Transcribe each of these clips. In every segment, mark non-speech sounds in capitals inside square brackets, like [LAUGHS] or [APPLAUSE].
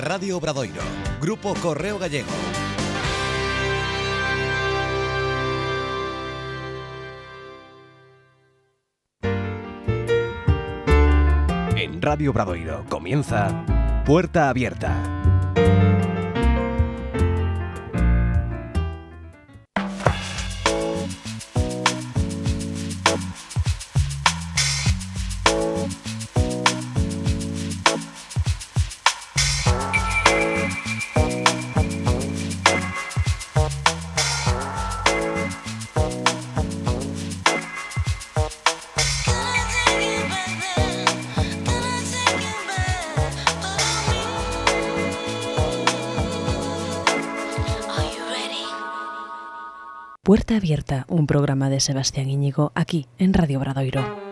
Radio Obradoiro. Grupo Correo Gallego. En Radio Obradoiro comienza Puerta Abierta Puerta Abierta, un programa de Sebastián Íñigo aquí en Radio Bradoiro.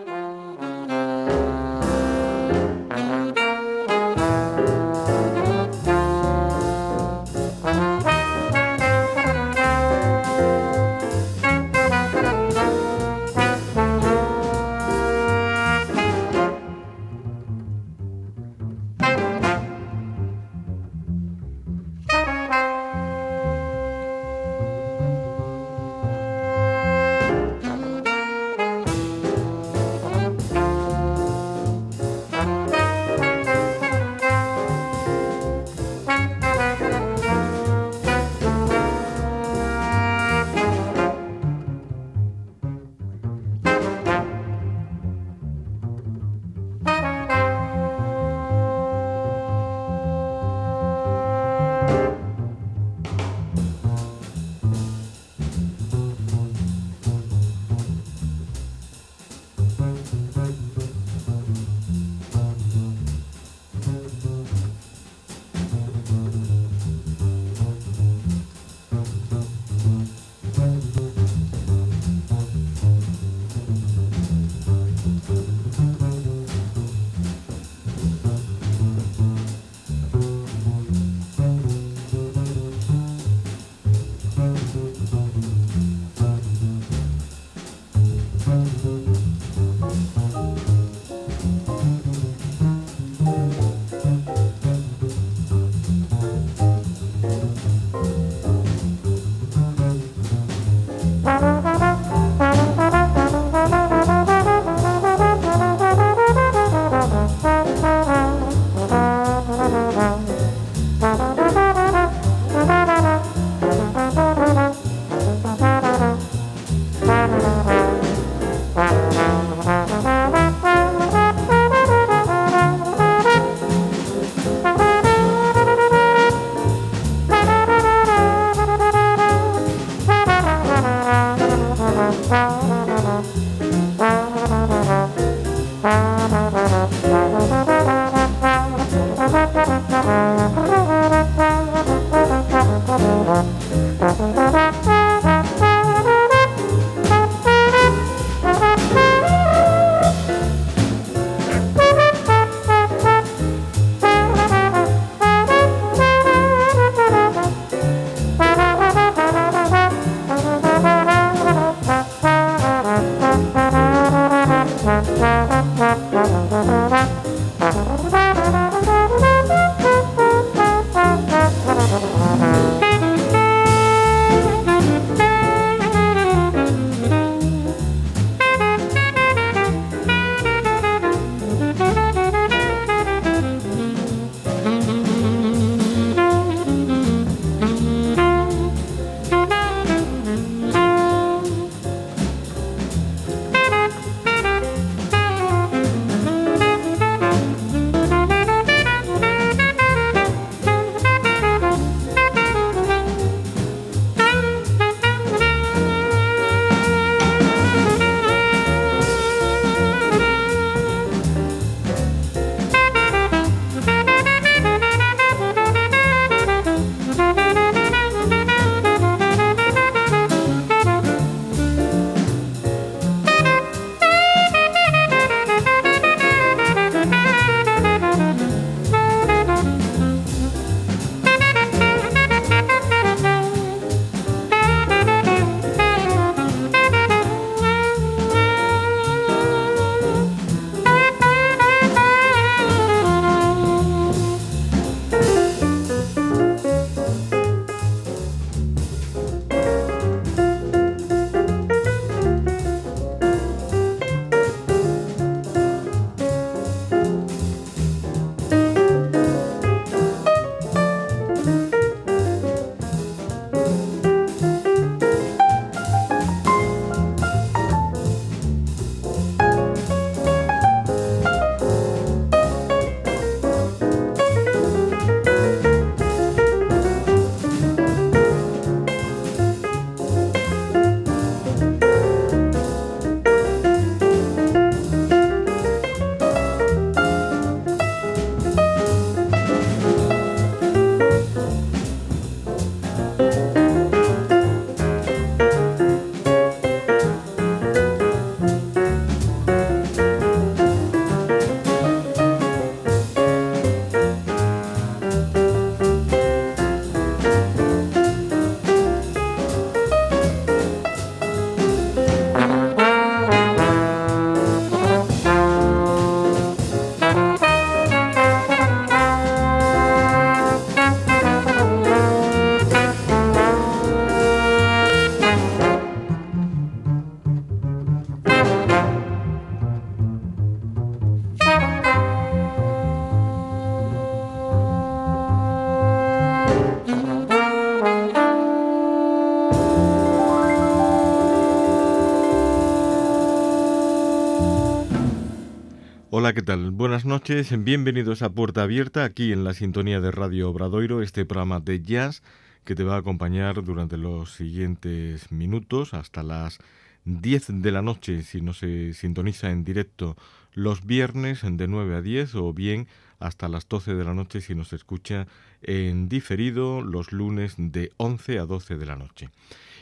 Buenas noches, bienvenidos a Puerta Abierta, aquí en la sintonía de Radio Obradoiro, este programa de jazz que te va a acompañar durante los siguientes minutos hasta las 10 de la noche si no se sintoniza en directo los viernes de 9 a 10 o bien hasta las 12 de la noche si nos escucha en diferido los lunes de 11 a 12 de la noche.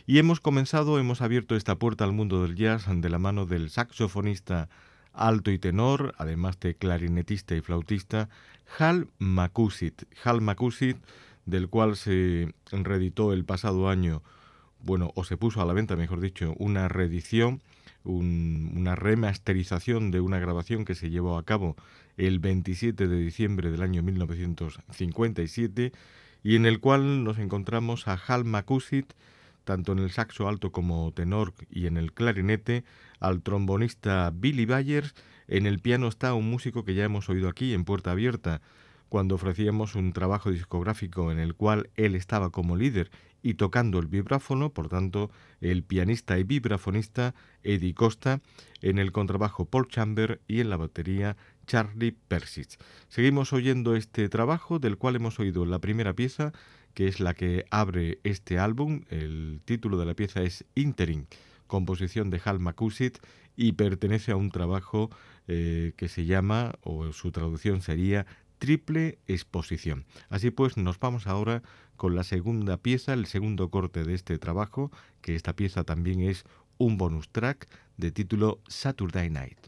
Y hemos comenzado, hemos abierto esta puerta al mundo del jazz de la mano del saxofonista alto y tenor, además de clarinetista y flautista, Hal Makusit. Hal Makusit, del cual se reeditó el pasado año, bueno, o se puso a la venta, mejor dicho, una reedición, una remasterización de una grabación que se llevó a cabo el 27 de diciembre del año 1957 y en el cual nos encontramos a Hal Makusit tanto en el saxo alto como tenor y en el clarinete, al trombonista Billy Byers, en el piano está un músico que ya hemos oído aquí en Puerta Abierta, cuando ofrecíamos un trabajo discográfico en el cual él estaba como líder y tocando el vibráfono, por tanto, el pianista y vibrafonista Eddie Costa, en el contrabajo Paul Chamber y en la batería Charlie Persich. Seguimos oyendo este trabajo del cual hemos oído la primera pieza que es la que abre este álbum. El título de la pieza es Interim, composición de Hal Makusit y pertenece a un trabajo eh, que se llama, o su traducción sería, Triple Exposición. Así pues, nos vamos ahora con la segunda pieza, el segundo corte de este trabajo, que esta pieza también es un bonus track de título Saturday Night.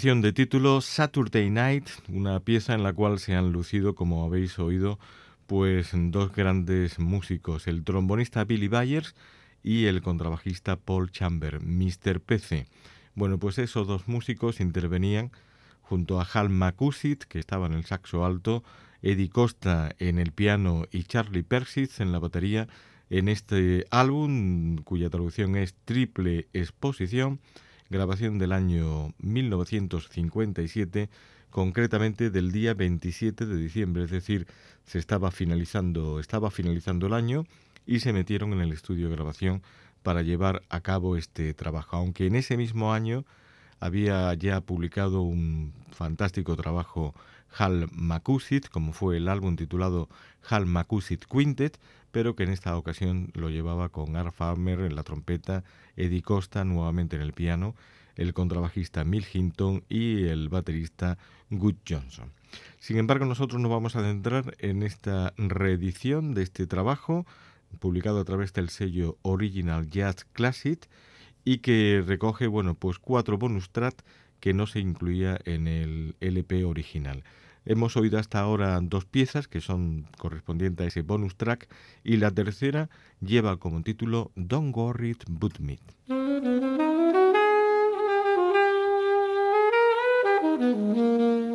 De título Saturday Night, una pieza en la cual se han lucido, como habéis oído, pues dos grandes músicos, el trombonista Billy Byers y el contrabajista Paul Chamber, Mr. PC. Bueno, pues esos dos músicos intervenían junto a Hal McCusitt, que estaba en el saxo alto, Eddie Costa en el piano y Charlie Persitz en la batería en este álbum cuya traducción es Triple Exposición grabación del año 1957, concretamente del día 27 de diciembre, es decir, se estaba finalizando, estaba finalizando el año y se metieron en el estudio de grabación para llevar a cabo este trabajo, aunque en ese mismo año había ya publicado un fantástico trabajo Hal Macusit, como fue el álbum titulado Hal Macusit Quintet, pero que en esta ocasión lo llevaba con Art Farmer en la trompeta, Eddie Costa nuevamente en el piano, el contrabajista Mill Hinton y el baterista Good Johnson. Sin embargo, nosotros nos vamos a centrar en esta reedición de este trabajo, publicado a través del sello Original Jazz Classic, y que recoge, bueno, pues cuatro bonus tracks que no se incluía en el LP original. Hemos oído hasta ahora dos piezas que son correspondientes a ese bonus track y la tercera lleva como título Don't Worry But Me. [LAUGHS]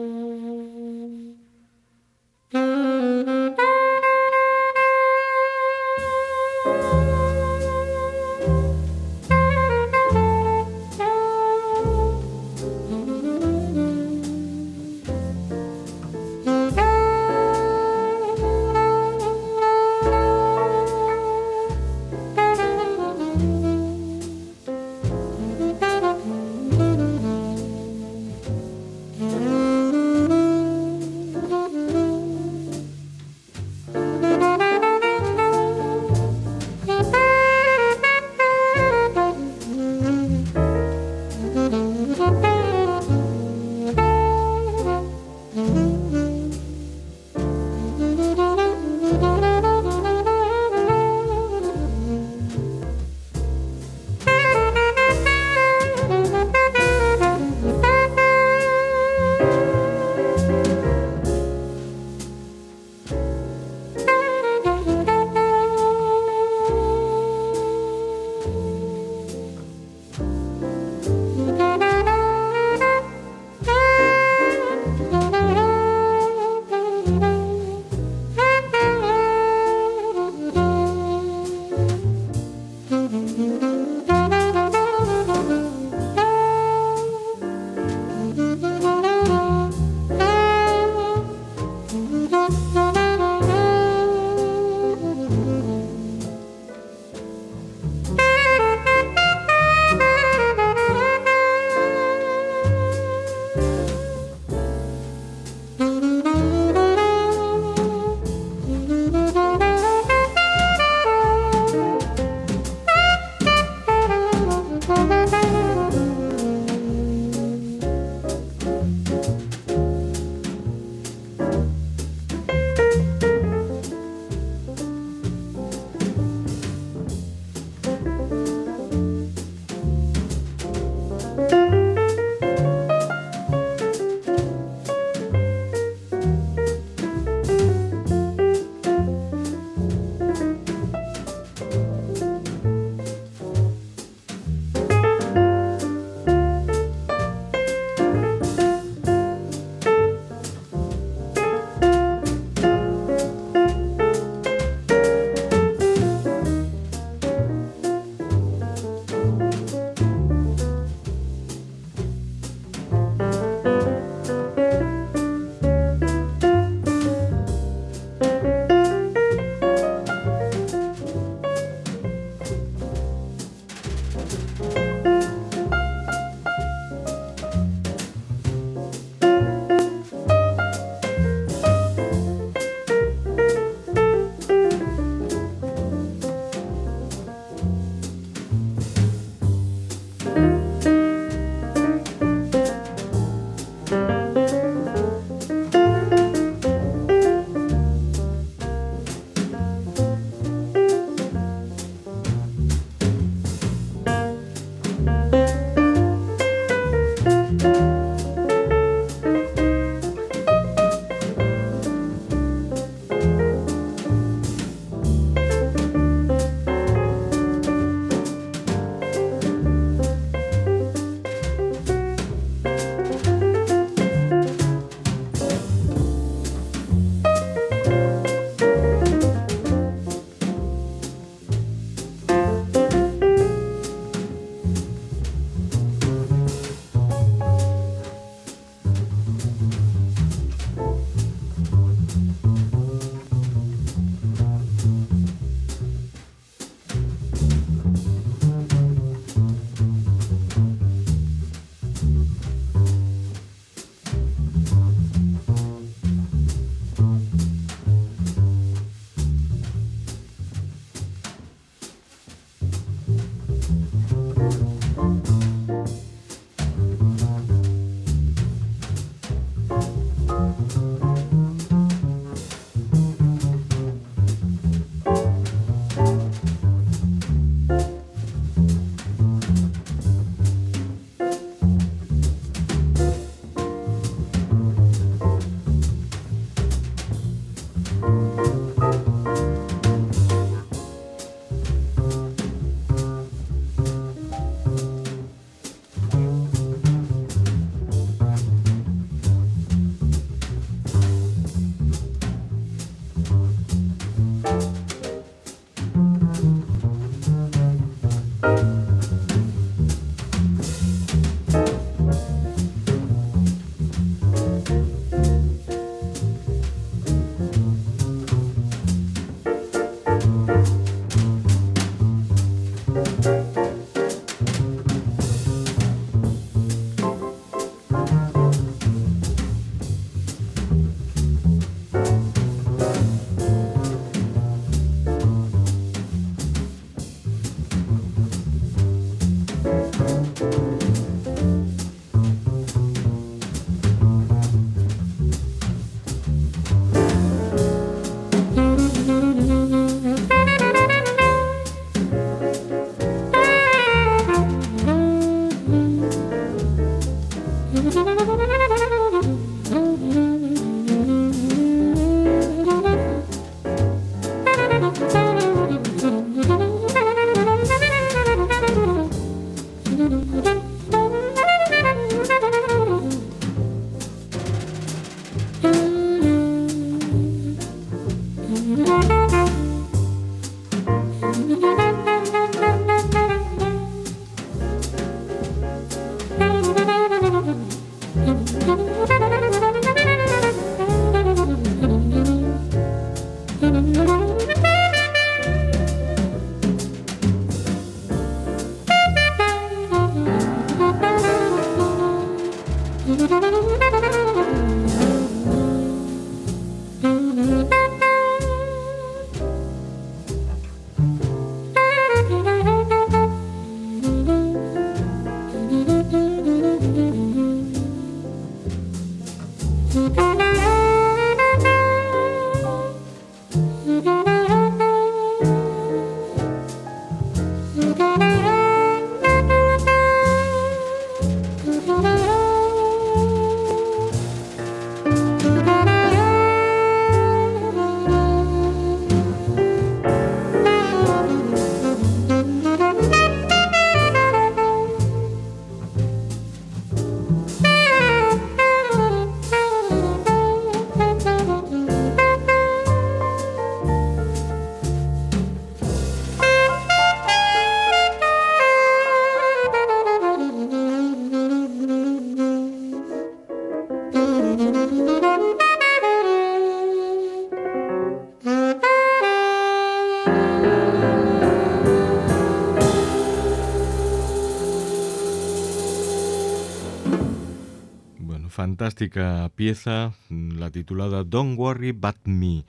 fantástica pieza, la titulada Don't Worry But Me.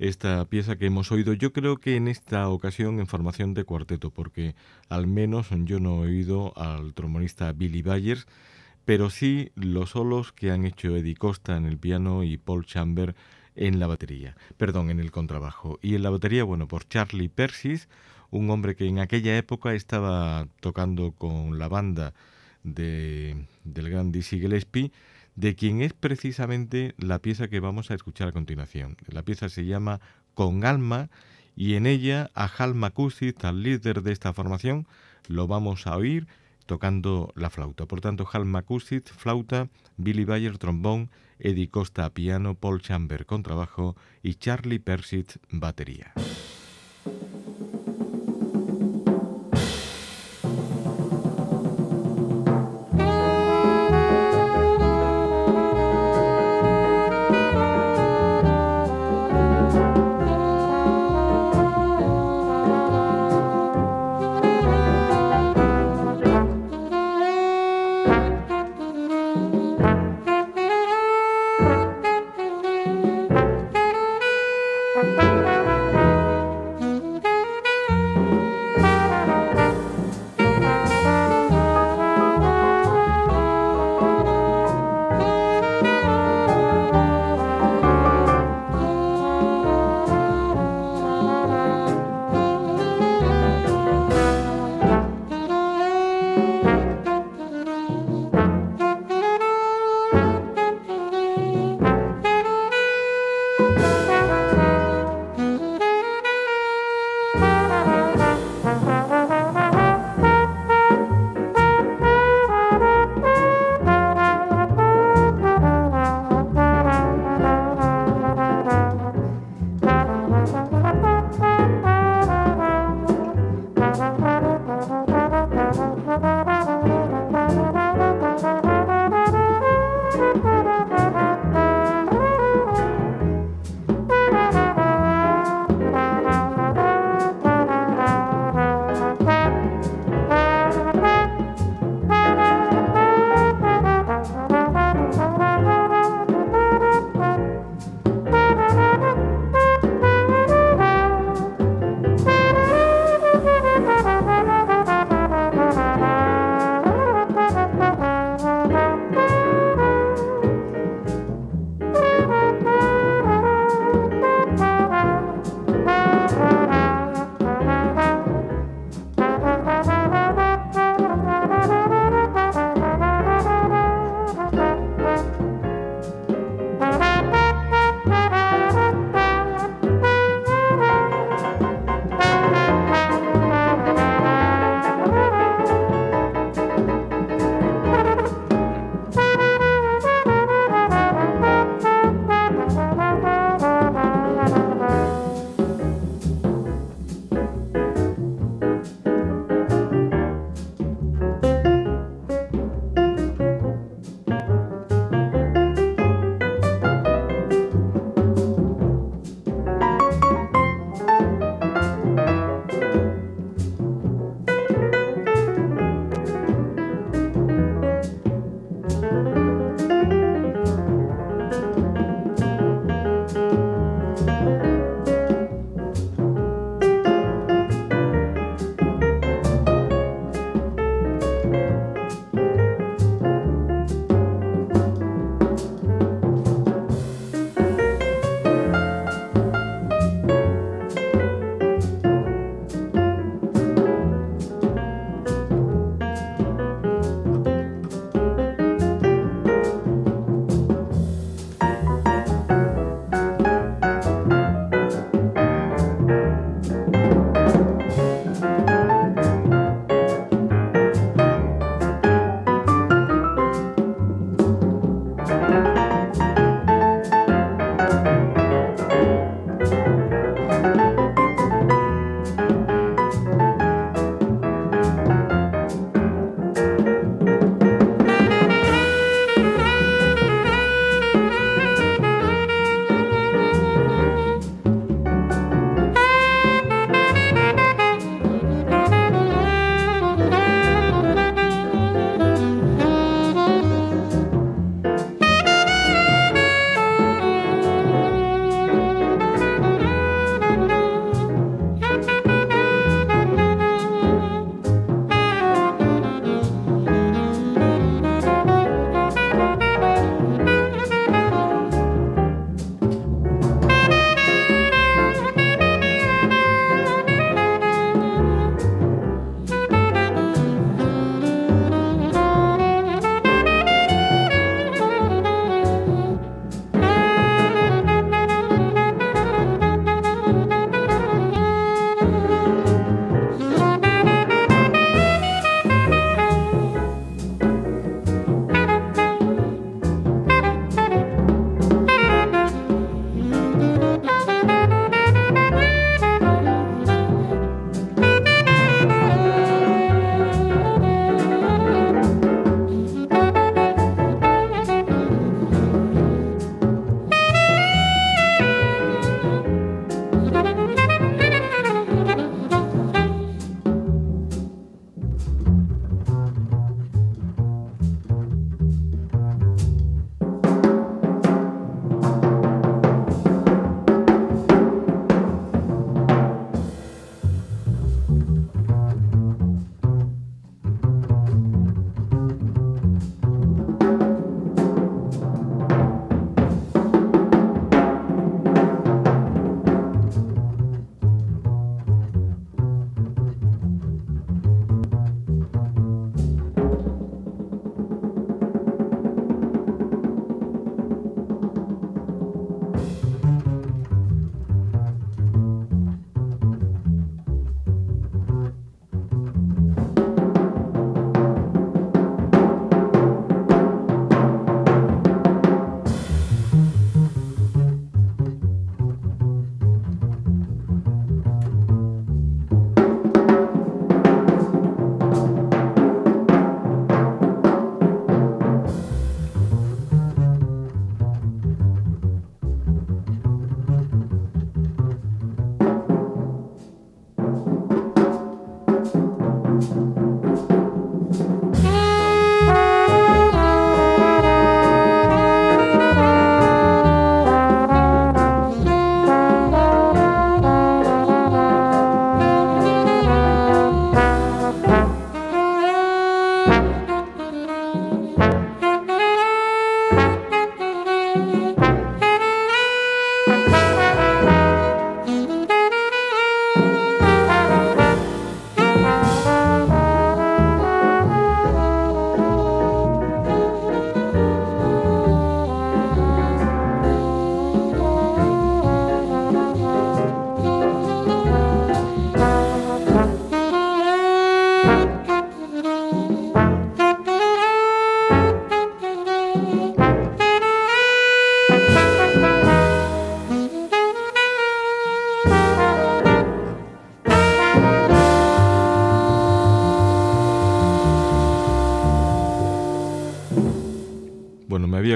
Esta pieza que hemos oído, yo creo que en esta ocasión en formación de cuarteto, porque al menos yo no he oído al trombonista Billy Byers, pero sí los solos que han hecho Eddie Costa en el piano y Paul Chamber en la batería, perdón, en el contrabajo. Y en la batería, bueno, por Charlie Persis, un hombre que en aquella época estaba tocando con la banda de, del gran Dizzy Gillespie, de quien es precisamente la pieza que vamos a escuchar a continuación. La pieza se llama Con Alma y en ella a Hal Makusit, al líder de esta formación, lo vamos a oír tocando la flauta. Por tanto, Hal Makusit, flauta, Billy Bayer, trombón, Eddie Costa, piano, Paul Chamber, contrabajo y Charlie Persit, batería.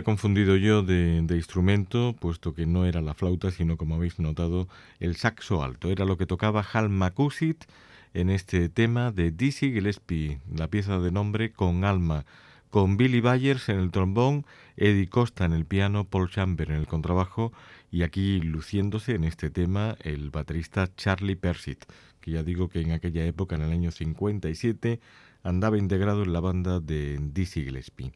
Confundido yo de, instrumento, puesto que no era la flauta, sino como habéis notado, el saxo alto. Era lo que tocaba Hal McCusit en este tema de Dizzy Gillespie, la pieza de nombre Con Alma, con Billy Byers en el trombón, Eddie Costa en el piano, Paul Chamber en el contrabajo y aquí luciéndose en este tema el baterista Charlie Persit, que ya digo que en aquella época, en el año 57, andaba integrado en la banda de Dizzy Gillespie.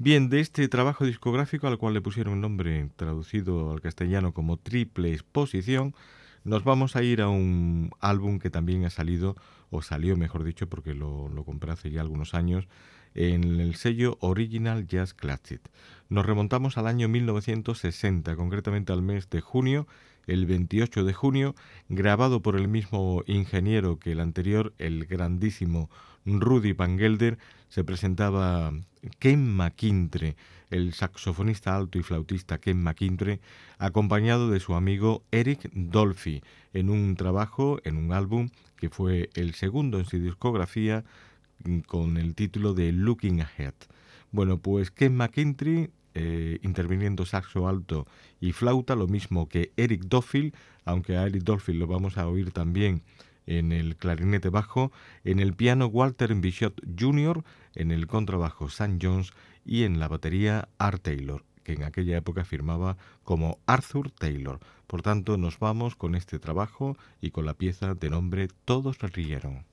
Bien, de este trabajo discográfico al cual le pusieron el nombre traducido al castellano como Triple Exposición, nos vamos a ir a un álbum que también ha salido, o salió mejor dicho, porque lo, lo compré hace ya algunos años, en el sello Original Jazz Classic. Nos remontamos al año 1960, concretamente al mes de junio, el 28 de junio, grabado por el mismo ingeniero que el anterior, el grandísimo Rudy Van Gelder, se presentaba Ken McIntre, el saxofonista alto y flautista Ken McIntre, acompañado de su amigo Eric Dolphy, en un trabajo, en un álbum que fue el segundo en su discografía con el título de Looking Ahead. Bueno, pues Ken McIntre eh, interviniendo saxo alto y flauta, lo mismo que Eric Doffield, aunque a Eric Doffield lo vamos a oír también en el clarinete bajo, en el piano Walter Bishop Jr., en el contrabajo Sam Jones y en la batería Art Taylor, que en aquella época firmaba como Arthur Taylor. Por tanto, nos vamos con este trabajo y con la pieza de nombre Todos rieron.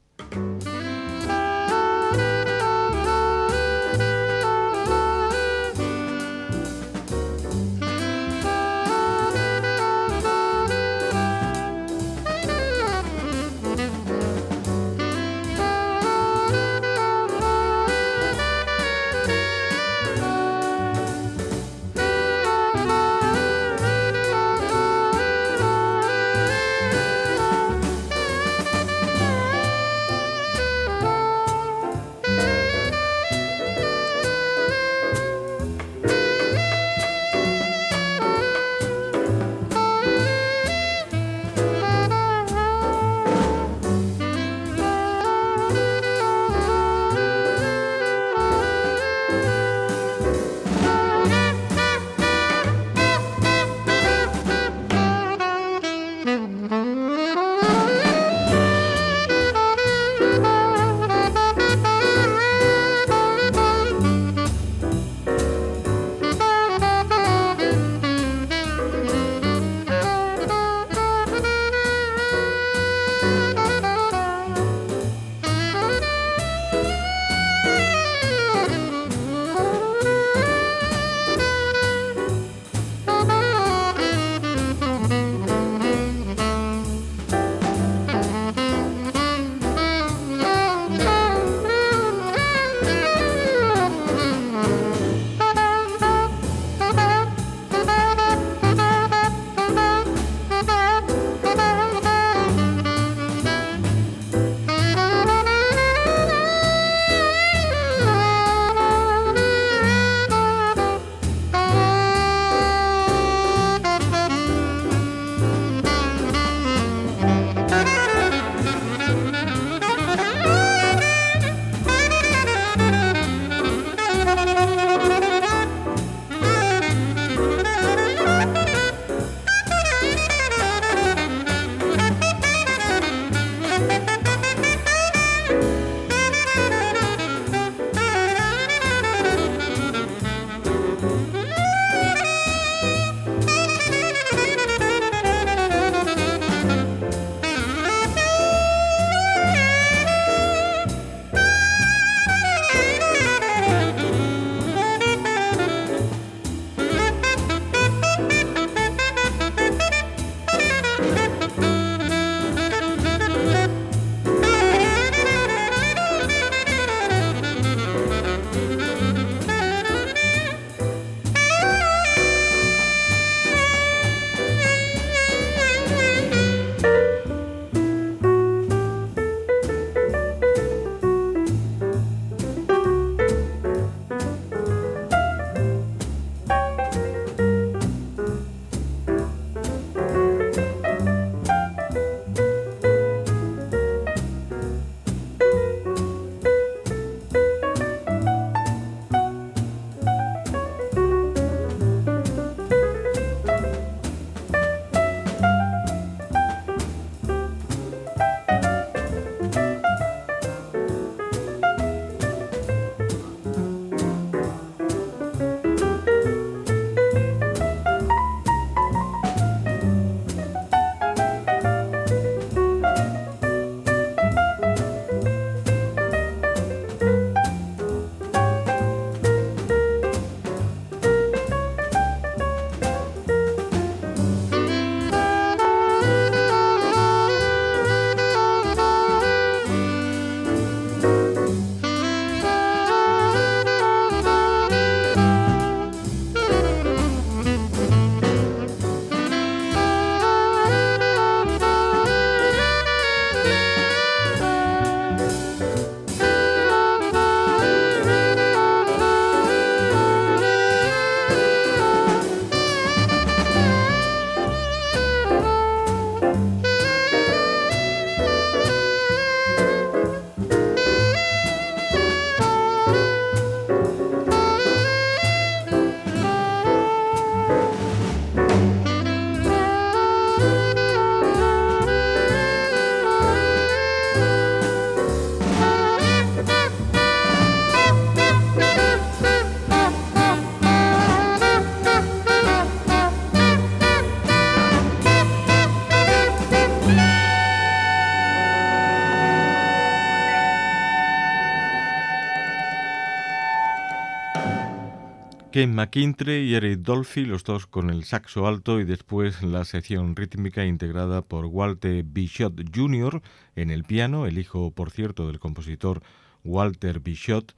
Ken McIntyre y Eric Dolphy, los dos con el saxo alto y después la sección rítmica integrada por Walter Bishop Jr. en el piano, el hijo, por cierto, del compositor Walter Bishop,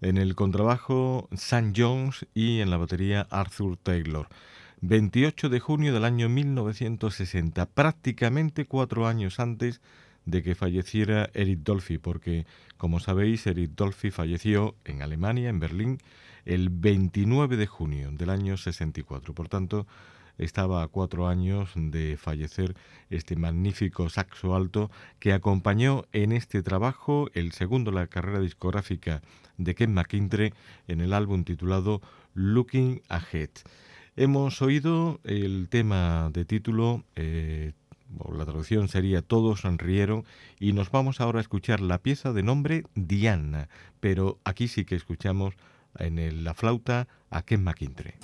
en el contrabajo Sam Jones y en la batería Arthur Taylor. 28 de junio del año 1960, prácticamente cuatro años antes de que falleciera Eric Dolphy, porque, como sabéis, Eric Dolphy falleció en Alemania, en Berlín, el 29 de junio del año 64. Por tanto, estaba a cuatro años de fallecer este magnífico saxo alto que acompañó en este trabajo el segundo la carrera discográfica de Ken McIntyre en el álbum titulado Looking Ahead. Hemos oído el tema de título, eh, la traducción sería Todos sonrieron, y nos vamos ahora a escuchar la pieza de nombre Diana, pero aquí sí que escuchamos en la flauta a Ken McIntyre.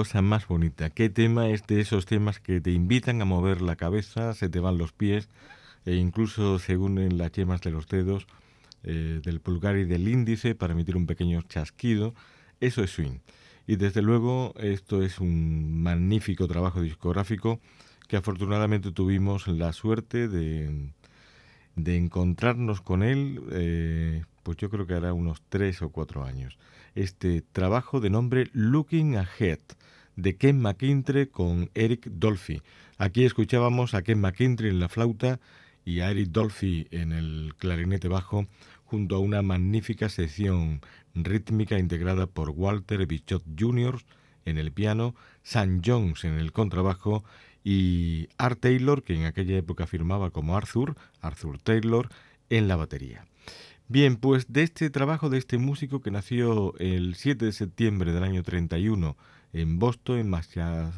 Cosa más bonita. Qué tema es de esos temas que te invitan a mover la cabeza, se te van los pies e incluso se unen las yemas de los dedos, eh, del pulgar y del índice para emitir un pequeño chasquido. Eso es swing. Y desde luego esto es un magnífico trabajo discográfico que afortunadamente tuvimos la suerte de, de encontrarnos con él, eh, pues yo creo que hará unos tres o cuatro años este trabajo de nombre Looking Ahead de Ken McKintrey con Eric Dolphy. Aquí escuchábamos a Ken McKintrey en la flauta y a Eric Dolphy en el clarinete bajo junto a una magnífica sección rítmica integrada por Walter Bichot Jr. en el piano, Sam Jones en el contrabajo y Art Taylor, que en aquella época firmaba como Arthur, Arthur Taylor, en la batería. Bien, pues de este trabajo de este músico que nació el 7 de septiembre del año 31 en Boston, en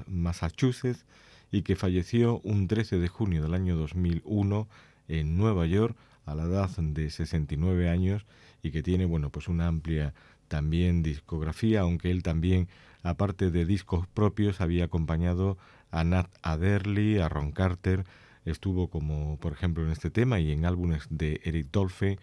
Massachusetts, y que falleció un 13 de junio del año 2001 en Nueva York a la edad de 69 años y que tiene, bueno, pues una amplia también discografía, aunque él también, aparte de discos propios, había acompañado a Nat Adderley, a Ron Carter, estuvo como por ejemplo en este tema y en álbumes de Eric Dolphy,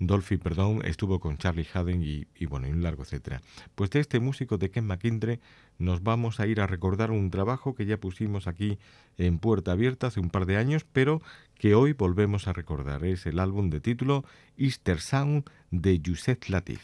Dolphy, perdón, estuvo con Charlie Haden y, bueno, y un largo etcétera. Pues de este músico de Ken McIndre nos vamos a ir a recordar un trabajo que ya pusimos aquí en Puerta Abierta hace un par de años, pero que hoy volvemos a recordar. Es el álbum de título Easter Sound de Yusef Latif.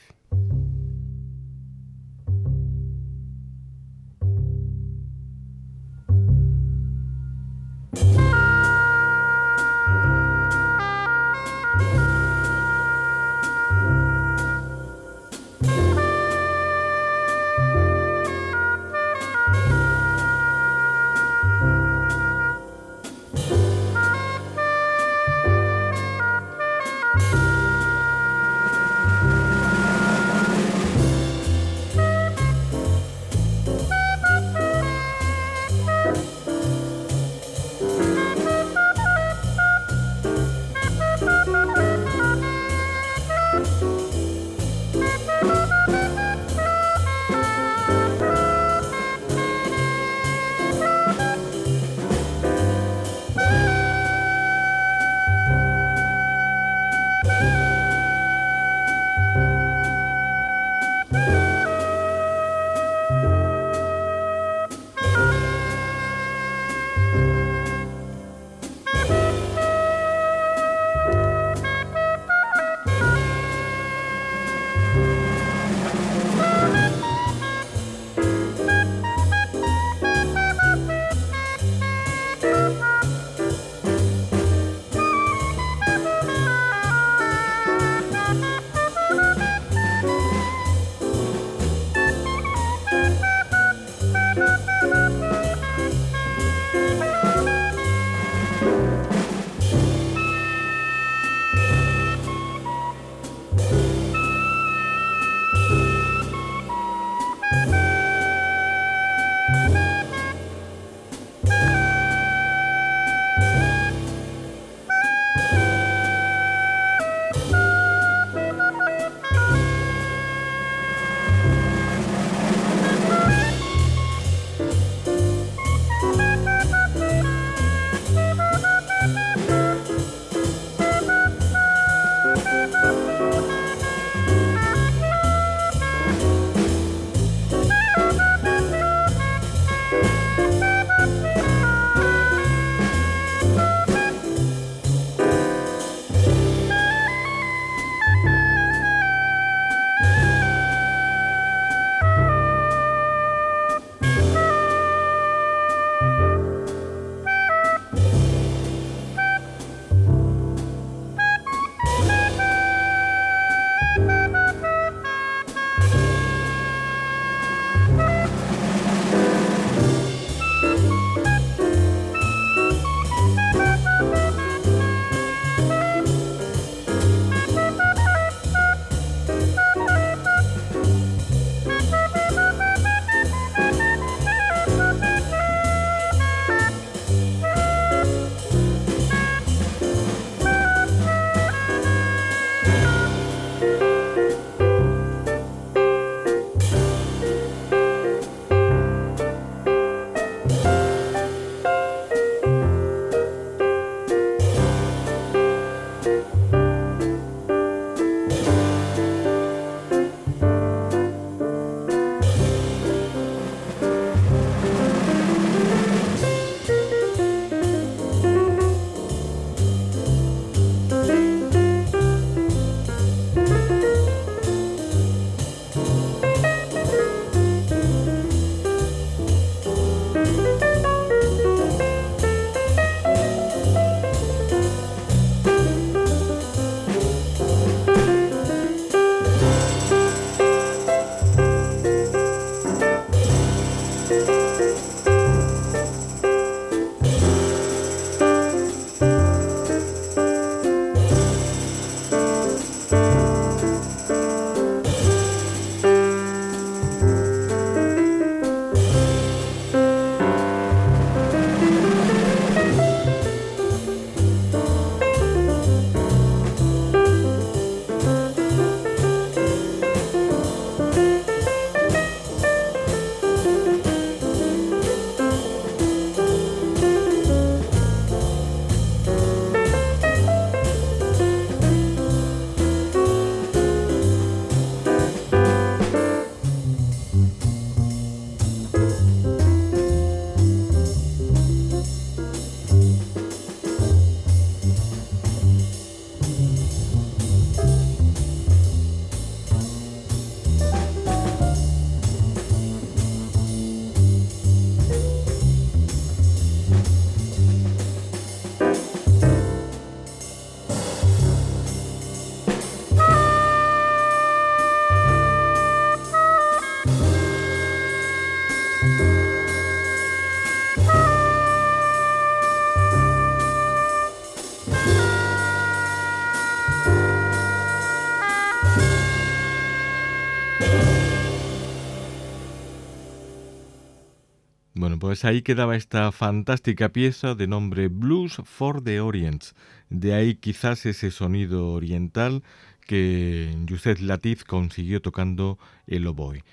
Pues ahí quedaba esta fantástica pieza de nombre Blues for the Orient. De ahí quizás ese sonido oriental que Yusef Latif consiguió tocando el oboe.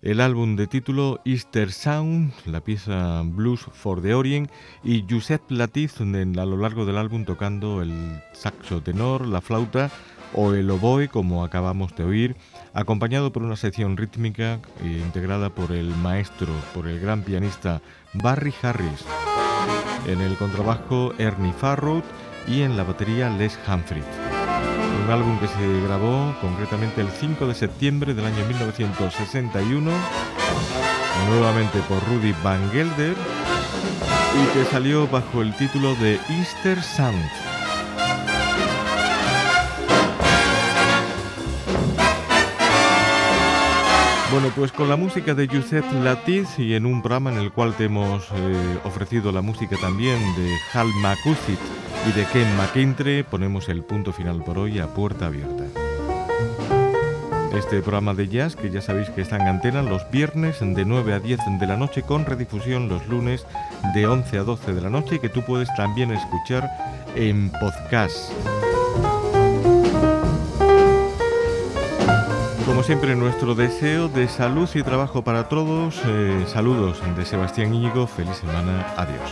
El álbum de título Easter Sound, la pieza Blues for the Orient y Yusef Latif a lo largo del álbum tocando el saxo tenor, la flauta o el oboe como acabamos de oír, acompañado por una sección rítmica eh, integrada por el maestro, por el gran pianista Barry Harris, en el contrabajo Ernie Farrow y en la batería Les Humphrey un álbum que se grabó concretamente el 5 de septiembre del año 1961, nuevamente por Rudy Van Gelder, y que salió bajo el título de Easter Sound. Bueno, pues con la música de Yusef Latiz y en un programa en el cual te hemos eh, ofrecido la música también de Hal Makusit y de Ken McIntyre ponemos el punto final por hoy a puerta abierta. Este programa de jazz que ya sabéis que está en antena los viernes de 9 a 10 de la noche con redifusión los lunes de 11 a 12 de la noche y que tú puedes también escuchar en podcast. Como siempre, nuestro deseo de salud y trabajo para todos. Eh, saludos de Sebastián Íñigo. Feliz semana. Adiós.